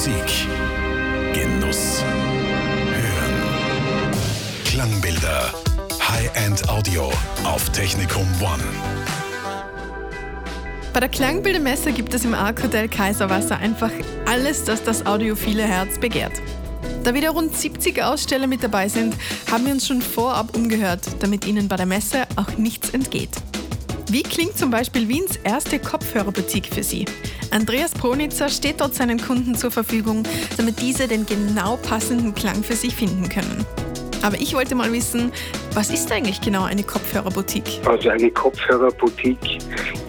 Musik. Genuss. Hören. Klangbilder. High-End Audio auf Technikum One. Bei der Klangbildermesse gibt es im Arc Hotel Kaiserwasser einfach alles, das das audiophile Herz begehrt. Da wieder rund 70 Aussteller mit dabei sind, haben wir uns schon vorab umgehört, damit Ihnen bei der Messe auch nichts entgeht. Wie klingt zum Beispiel Wiens erste Kopfhörerboutique für Sie? Andreas Pronitzer steht dort seinen Kunden zur Verfügung, damit diese den genau passenden Klang für sich finden können. Aber ich wollte mal wissen, was ist eigentlich genau eine Kopfhörerboutique? Also eine Kopfhörerboutique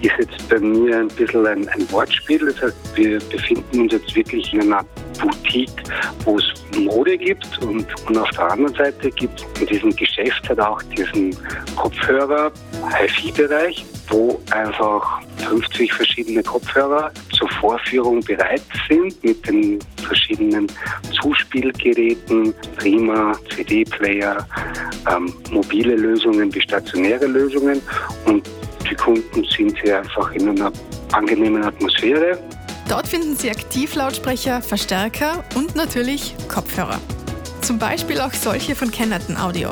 ist jetzt bei mir ein bisschen ein, ein Wortspiel. Das heißt, wir befinden uns jetzt wirklich in einer Boutique, wo es Mode gibt und, und auf der anderen Seite gibt es in diesem Geschäft halt auch diesen Kopfhörer, HiFi-Bereich, wo einfach 50 verschiedene Kopfhörer zur Vorführung bereit sind mit den verschiedenen Zuspielgeräten, Prima, CD-Player, ähm, mobile Lösungen wie stationäre Lösungen und die Kunden sind hier einfach in einer angenehmen Atmosphäre. Dort finden Sie Aktivlautsprecher, Verstärker und natürlich Kopfhörer. Zum Beispiel auch solche von Kennerton Audio.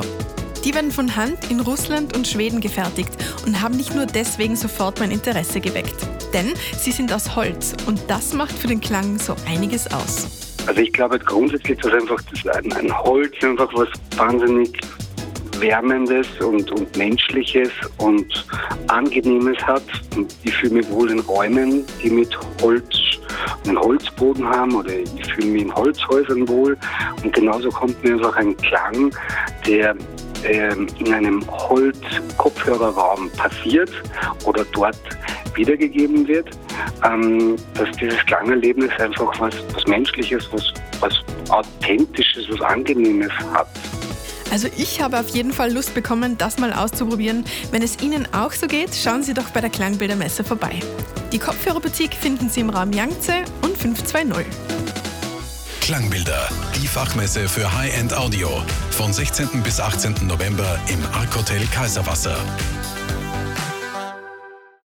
Die werden von Hand in Russland und Schweden gefertigt und haben nicht nur deswegen sofort mein Interesse geweckt. Denn sie sind aus Holz und das macht für den Klang so einiges aus. Also ich glaube grundsätzlich, dass einfach das ein, ein Holz einfach was wahnsinnig Wärmendes und, und Menschliches und Angenehmes hat. Und ich fühle mich wohl in Räumen, die mit Holz einen Holzboden haben oder ich fühle mich in Holzhäusern wohl. Und genauso kommt mir einfach ein Klang, der ähm, in einem Holz-Kopfhörerraum passiert oder dort wiedergegeben wird, ähm, dass dieses Klangerlebnis einfach was, was Menschliches, was, was Authentisches, was Angenehmes hat. Also ich habe auf jeden Fall Lust bekommen, das mal auszuprobieren. Wenn es Ihnen auch so geht, schauen Sie doch bei der Klangbildermesse vorbei. Die Kopfhörerboutique finden Sie im Raum Yangtze und 520. Klangbilder, die Fachmesse für High-End Audio. Von 16. bis 18. November im Arc Hotel Kaiserwasser.